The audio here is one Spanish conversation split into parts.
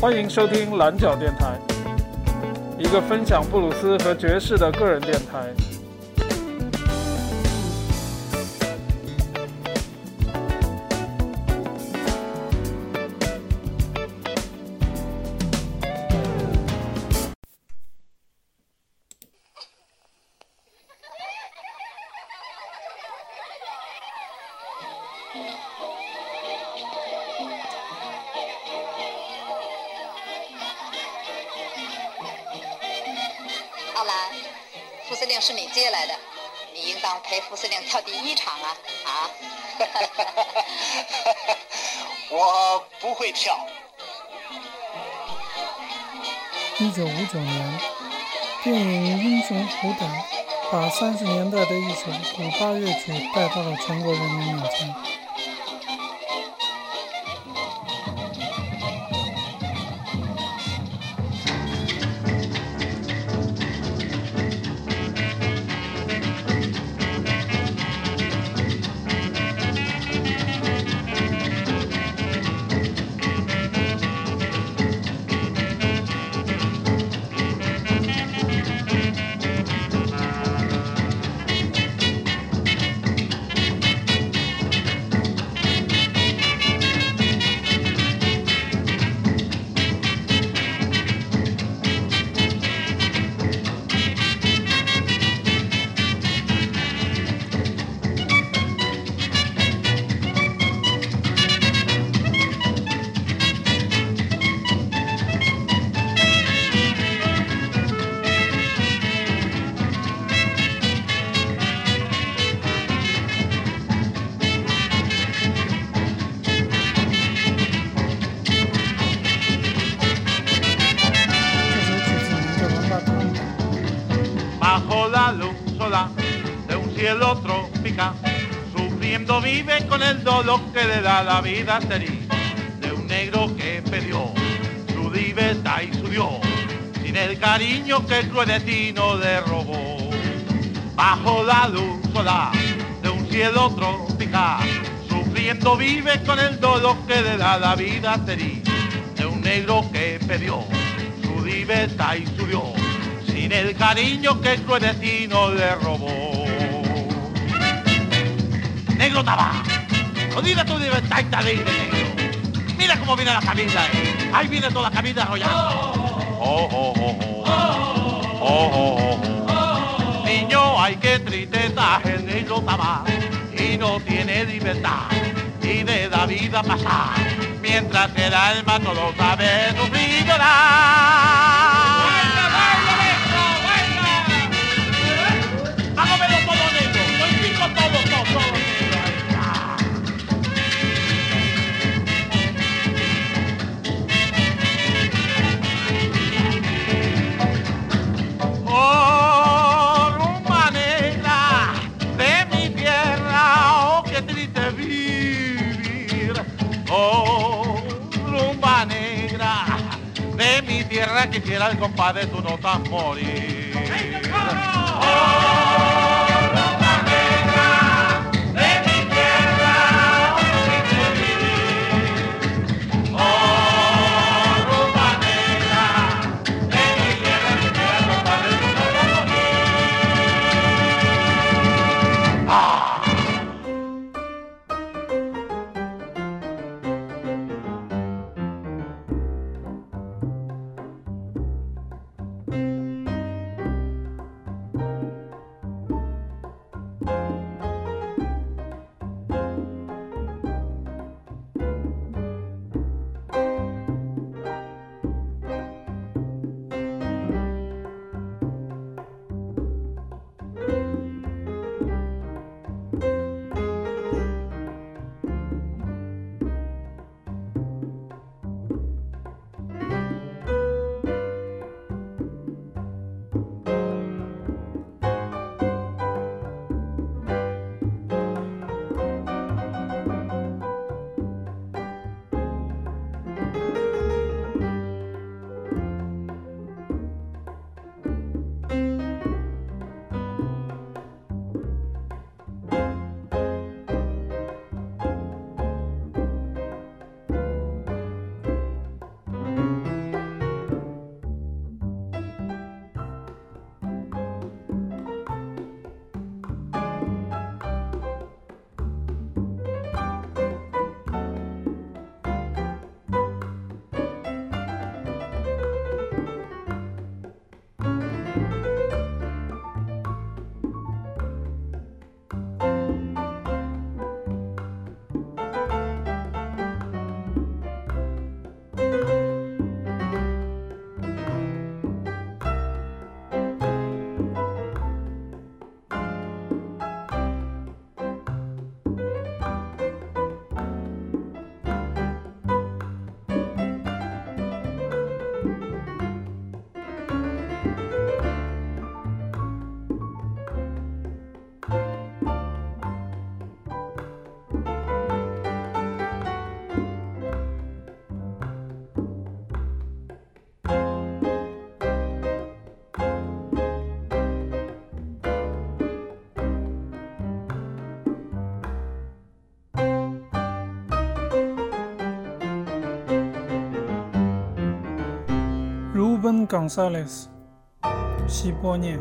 欢迎收听蓝角电台，一个分享布鲁斯和爵士的个人电台。我不会跳。一九五九年，电影《英雄虎胆》把三十年代的一首古巴乐曲带到了全国人民面前。El dolor que le da la vida sería de un negro que perdió su libertad y su Dios, sin el cariño que el cruel destino le robó. Bajo la luz sola de un cielo tropical, sufriendo vive con el dolor que le da la vida sería de un negro que perdió su libertad y su Dios, sin el cariño que el cruel destino le robó. Negro jodida tu y tal negro. Mira cómo viene la camisa, eh. ahí viene toda la camisa arrollando. Oh, oh, oh, oh. Oh, oh, oh, oh. Niño, ay qué tristeza, el negro estaba y no tiene libertad y de la vida pasar mientras el alma todo sabe sufrir y. quisiera el compadre tu González Chipoñe.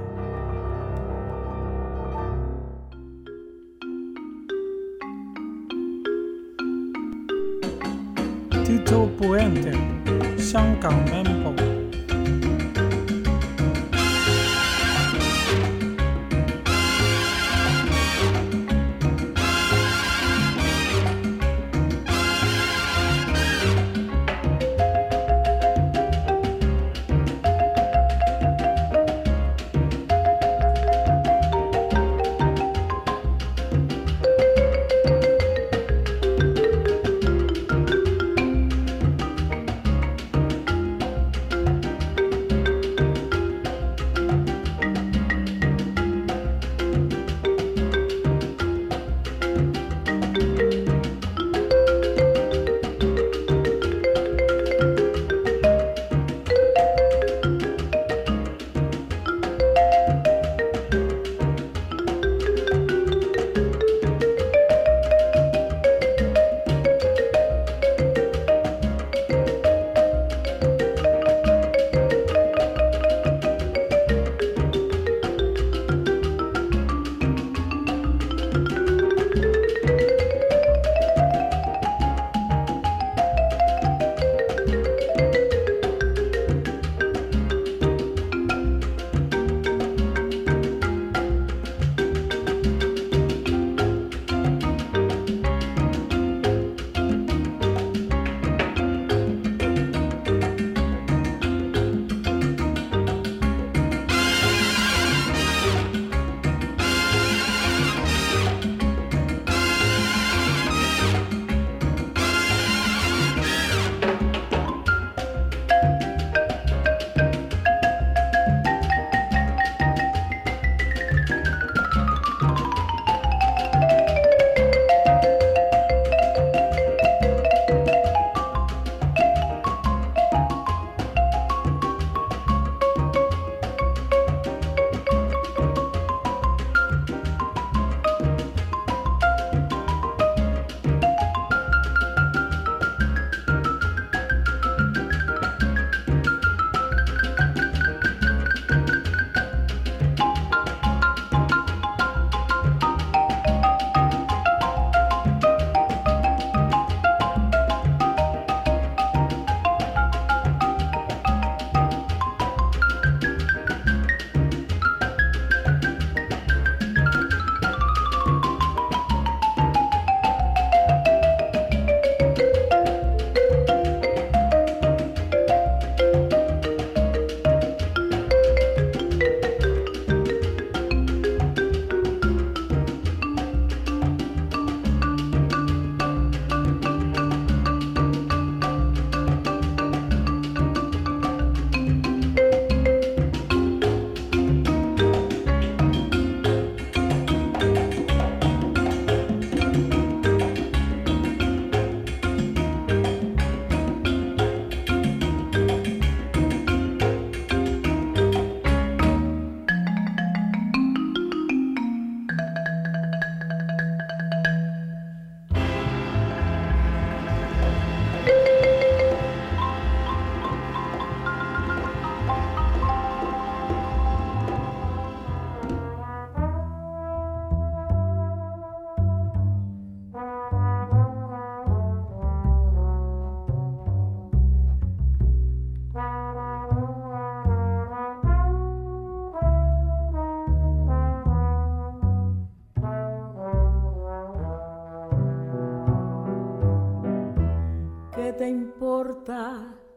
Tito Puente, Shanghai Mempo.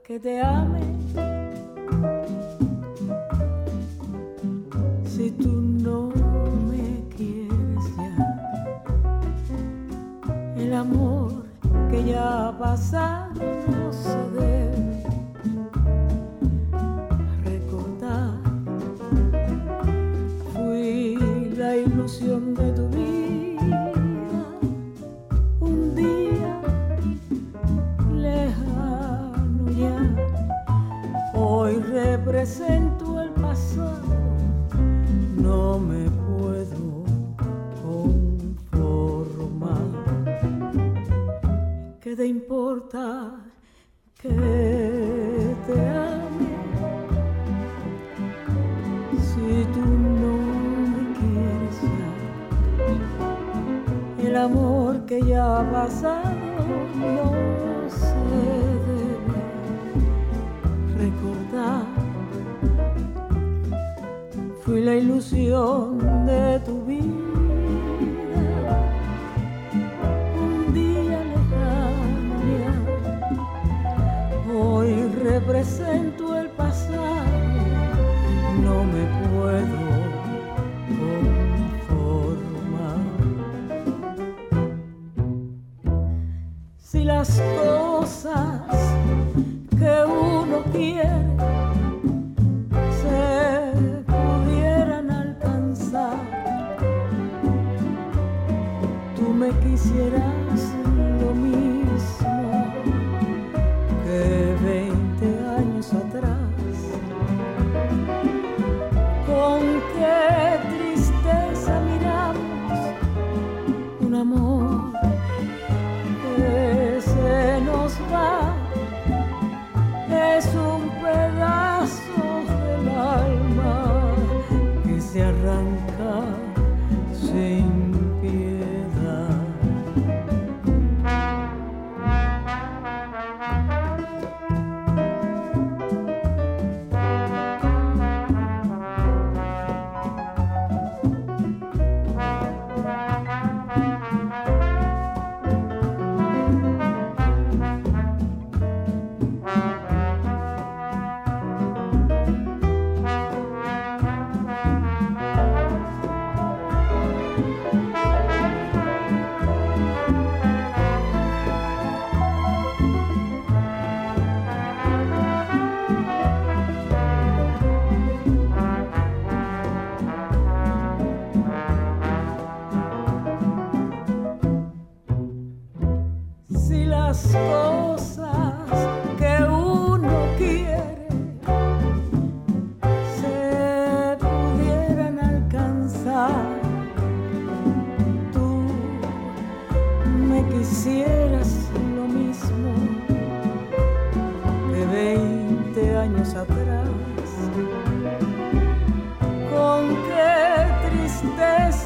que te ame. Fui la ilusión de tu vida. Un día lejana. Hoy represento el pasado. No me puedo si las cosas Con qué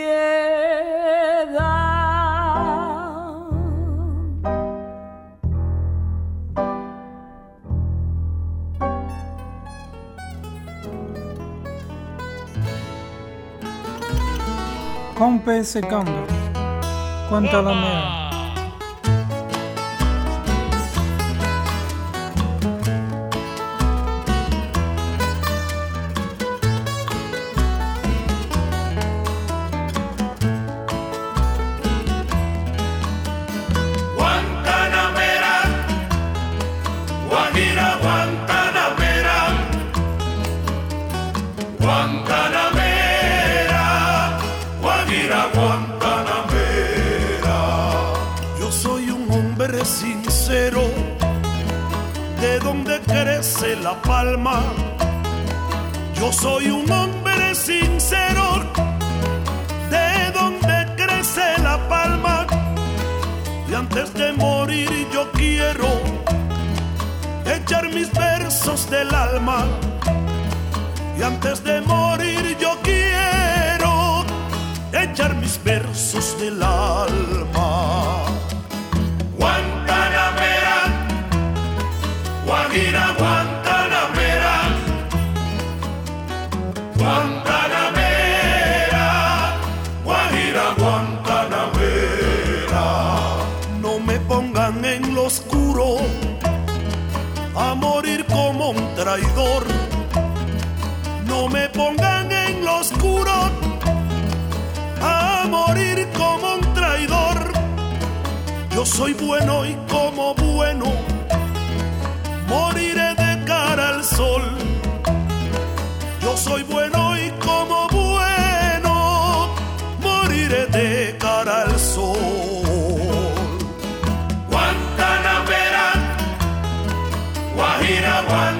piedad. Compe secondo. Guantanamera. Guantanamera, quiero echar mis versos del alma. Y antes de morir yo quiero echar mis versos del alma. Guantanamera, Guajira, Guantanamera, Yo soy bueno y como bueno moriré de cara al sol. Yo soy bueno y como bueno moriré de cara al sol. Guantanamera, Guajira, Guantanamera.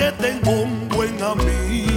porque tengo un buen amigo.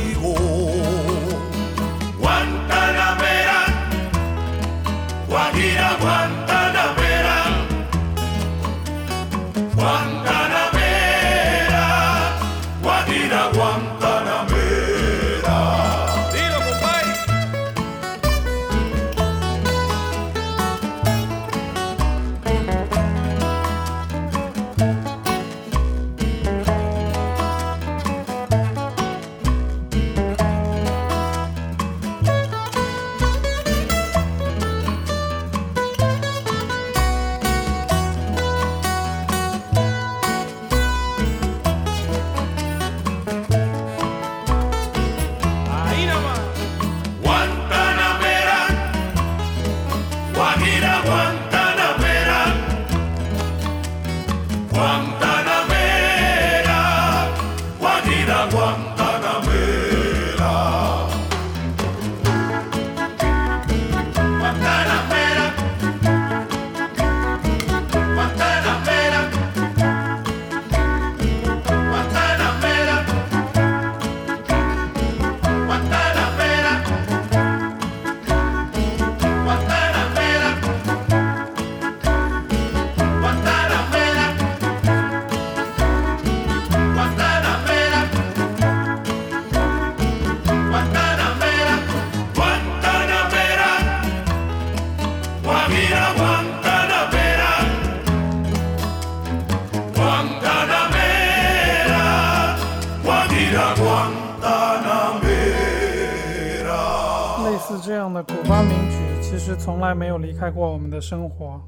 古巴名曲，其实从来没有离开过我们的生活。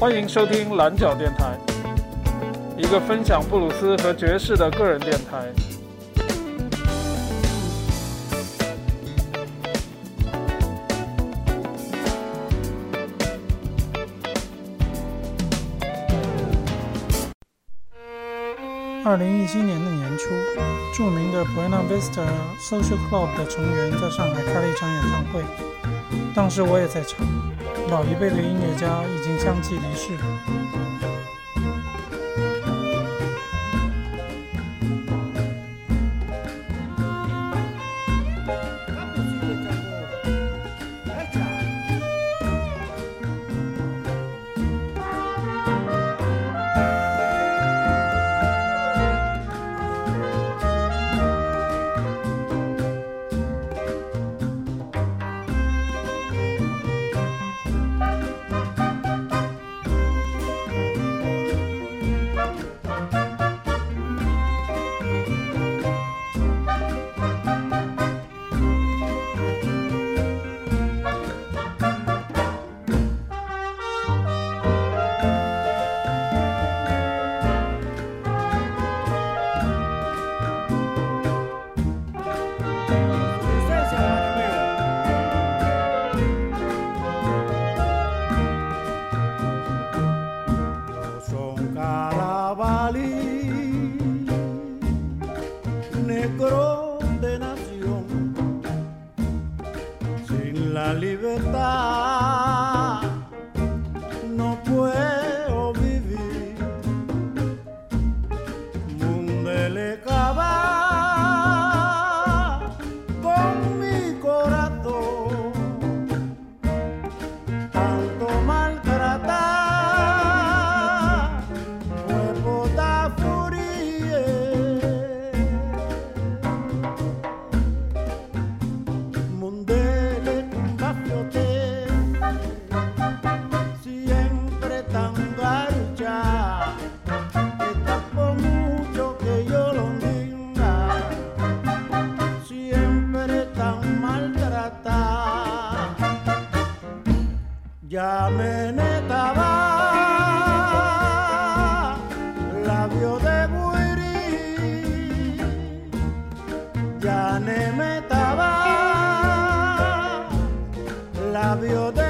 欢迎收听蓝角电台，一个分享布鲁斯和爵士的个人电台。二零一七年的年初，著名的 Buena Vista Social Club 的成员在上海开了一场演唱会，当时我也在场。老一辈的音乐家已经相继离世。Ya ne metaba labio de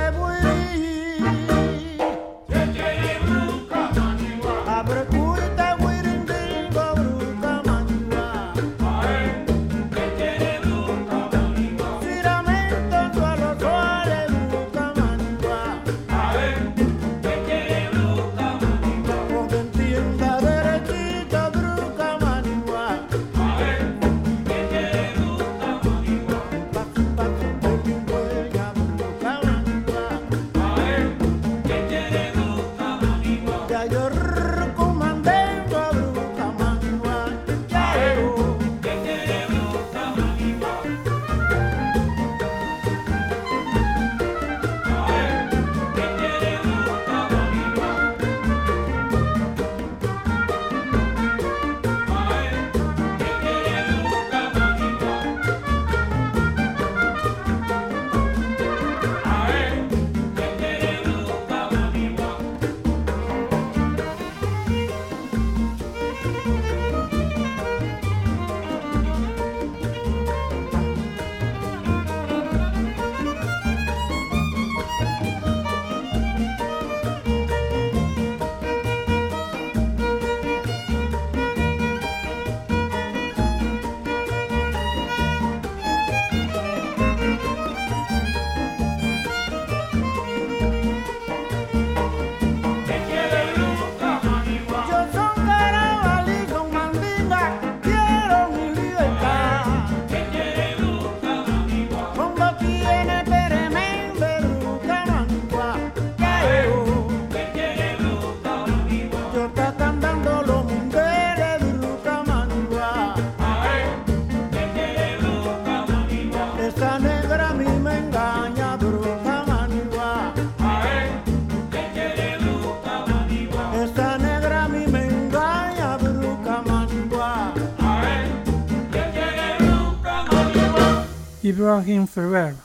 him forever.